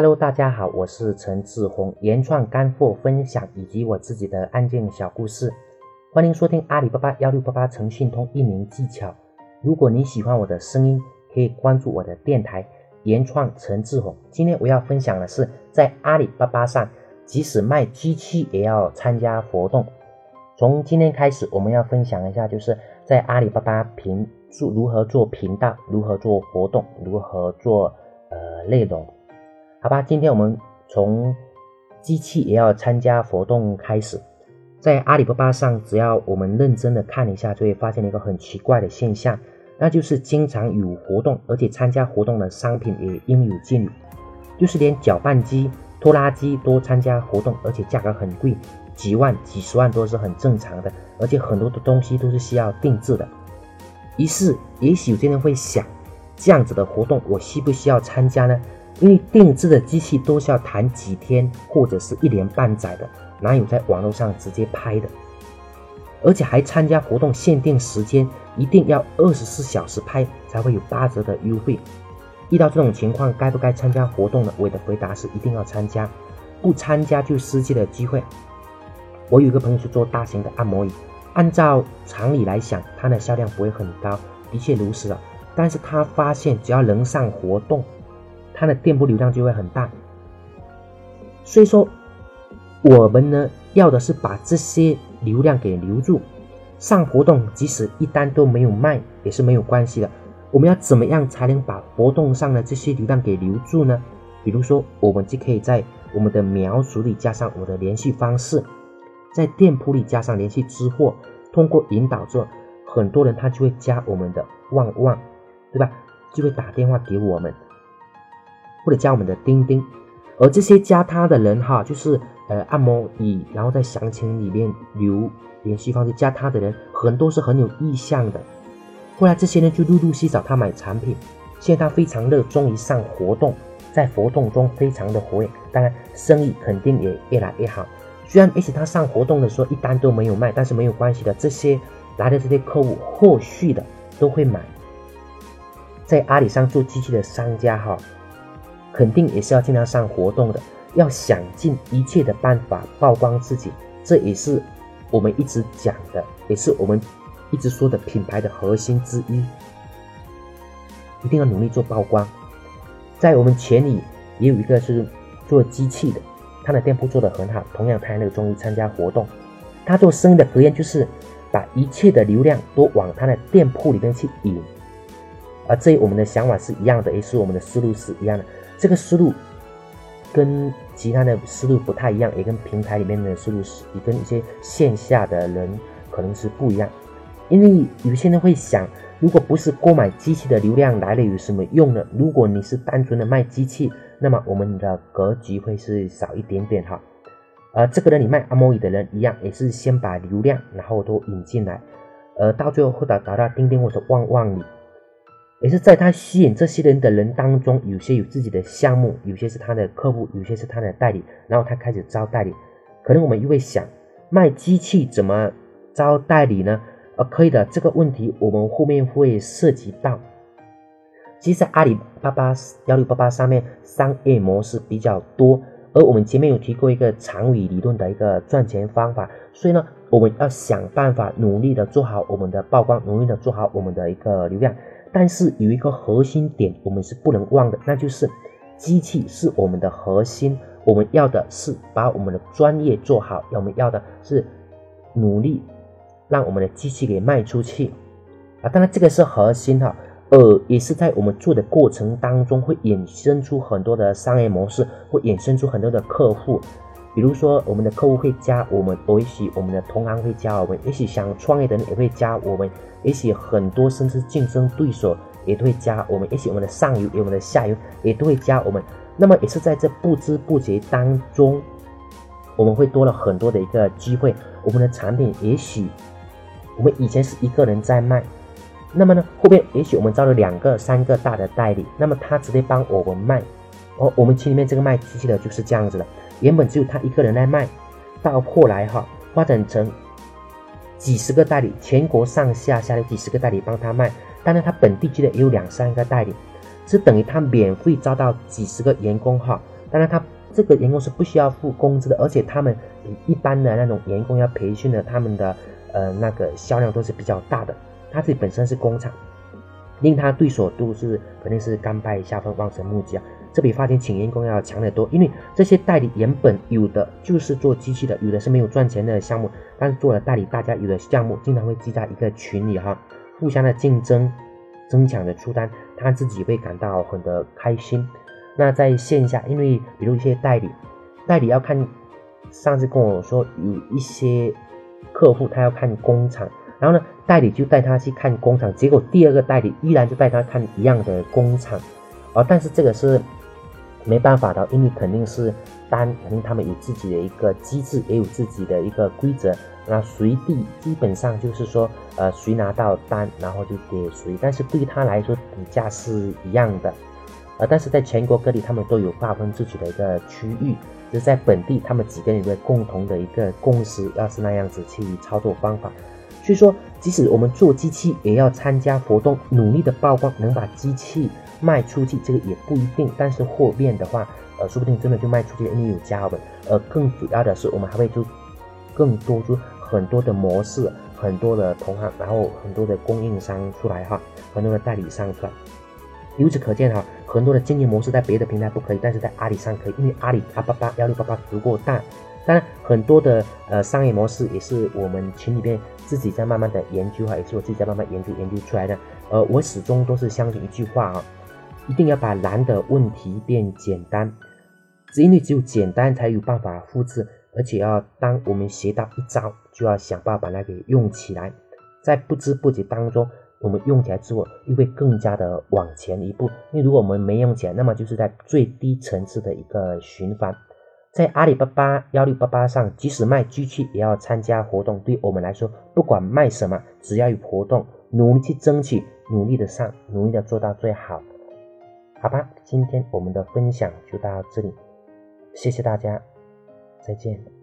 Hello，大家好，我是陈志宏，原创干货分享以及我自己的案件小故事，欢迎收听阿里巴巴幺六八八诚信通运营技巧。如果你喜欢我的声音，可以关注我的电台原创陈志宏。今天我要分享的是，在阿里巴巴上，即使卖机器也要参加活动。从今天开始，我们要分享一下，就是在阿里巴巴频做如何做频道，如何做活动，如何做呃内容。好吧，今天我们从机器也要参加活动开始，在阿里巴巴上，只要我们认真的看一下，就会发现一个很奇怪的现象，那就是经常有活动，而且参加活动的商品也应有尽有，就是连搅拌机、拖拉机都参加活动，而且价格很贵，几万、几十万都是很正常的，而且很多的东西都是需要定制的。于是，也许有些人会想，这样子的活动，我需不需要参加呢？因为定制的机器都是要谈几天或者是一年半载的，哪有在网络上直接拍的？而且还参加活动限定时间，一定要二十四小时拍才会有八折的优惠。遇到这种情况，该不该参加活动呢？我的回答是一定要参加，不参加就失去了机会。我有一个朋友是做大型的按摩椅，按照常理来想，它的销量不会很高，的确如此啊。但是他发现，只要能上活动，它的店铺流量就会很大，所以说我们呢要的是把这些流量给留住。上活动即使一单都没有卖也是没有关系的。我们要怎么样才能把活动上的这些流量给留住呢？比如说，我们就可以在我们的描述里加上我的联系方式，在店铺里加上联系之货，通过引导之后，很多人他就会加我们的旺旺，对吧？就会打电话给我们。或者加我们的钉钉，而这些加他的人哈，就是呃按摩椅，然后在详情里面留联系方式加他的人，很多是很有意向的。后来这些人就陆陆续找他买产品，现在他非常热衷于上活动，在活动中非常的活跃，当然生意肯定也越来越好。虽然也许他上活动的时候一单都没有卖，但是没有关系的，这些来的这些客户后续的都会买。在阿里上做机器的商家哈。肯定也是要经常上活动的，要想尽一切的办法曝光自己，这也是我们一直讲的，也是我们一直说的品牌的核心之一。一定要努力做曝光。在我们群里也有一个是做机器的，他的店铺做得很好，同样他那个终于参加活动。他做生意的格言就是把一切的流量都往他的店铺里面去引，而这我们的想法是一样的，也是我们的思路是一样的。这个思路跟其他的思路不太一样，也跟平台里面的思路是，也跟一些线下的人可能是不一样。因为有些人会想，如果不是购买机器的流量来了有什么用呢？如果你是单纯的卖机器，那么我们的格局会是少一点点哈。而这个人你卖按摩椅的人一样，也是先把流量然后都引进来，呃，到最后或者达到钉钉或者旺旺里。也是在他吸引这些人的人当中，有些有自己的项目，有些是他的客户，有些是他的代理，然后他开始招代理。可能我们又会想，卖机器怎么招代理呢？呃，可以的，这个问题我们后面会涉及到。其实阿里巴巴幺六八八上面商业模式比较多，而我们前面有提过一个长尾理论的一个赚钱方法，所以呢，我们要想办法努力的做好我们的曝光，努力的做好我们的一个流量。但是有一个核心点，我们是不能忘的，那就是机器是我们的核心。我们要的是把我们的专业做好，我们要的是努力让我们的机器给卖出去啊！当然这个是核心哈，呃，也是在我们做的过程当中会衍生出很多的商业模式，会衍生出很多的客户。比如说，我们的客户会加我们，也许我们的同行会加我们，也许想创业的人也会加我们，也许很多甚至竞争对手也都会加我们，也许我们的上游、我们的下游也都会加我们。那么也是在这不知不觉当中，我们会多了很多的一个机会。我们的产品也许我们以前是一个人在卖，那么呢，后面也许我们招了两个、三个大的代理，那么他直接帮我们卖。哦，我们群里面这个卖机器的就是这样子的。原本只有他一个人来卖，到后来哈发展成几十个代理，全国上下下有几十个代理帮他卖。当然他本地区的也有两三个代理，这等于他免费招到几十个员工哈，当然他这个员工是不需要付工资的，而且他们比一般的那种员工要培训的，他们的呃那个销量都是比较大的。他自己本身是工厂，令他对手都是肯定是甘拜下风、望尘莫及啊。这比发钱请员工要强得多，因为这些代理原本有的就是做机器的，有的是没有赚钱的项目，但是做了代理，大家有的项目经常会积在一个群里哈，互相的竞争，争抢着出单，他自己会感到很的开心。那在线下，因为比如一些代理，代理要看，上次跟我说有一些客户他要看工厂，然后呢，代理就带他去看工厂，结果第二个代理依然就带他看一样的工厂，哦，但是这个是。没办法的，因为肯定是单，肯定他们有自己的一个机制，也有自己的一个规则。那随地基本上就是说，呃，谁拿到单，然后就给谁。但是对他来说，底价是一样的。呃，但是在全国各地，他们都有划分自己的一个区域，就是在本地，他们几个人的共同的一个共识，要是那样子去操作方法。所以说，即使我们做机器，也要参加活动，努力的曝光，能把机器。卖出去这个也不一定，但是货面的话，呃，说不定真的就卖出去，因为有加本。呃，更主要的是，我们还会做更多做很多的模式，很多的同行，然后很多的供应商出来哈，很多的代理商出来。由此可见哈，很多的经营模式在别的平台不可以，但是在阿里上可以，因为阿里阿巴巴幺六八八足够大。当然，很多的呃商业模式也是我们群里边自己在慢慢的研究哈，也是我自己在慢慢研究研究出来的。呃，我始终都是相信一句话啊。一定要把难的问题变简单，只因为只有简单才有办法复制，而且要当我们学到一招，就要想办法把它给用起来，在不知不觉当中，我们用起来之后，又会更加的往前一步。因为如果我们没用起来，那么就是在最低层次的一个循环。在阿里巴巴幺六八八上，即使卖机器也要参加活动。对我们来说，不管卖什么，只要有活动，努力去争取，努力的上，努力的做到最好。好吧，今天我们的分享就到这里，谢谢大家，再见。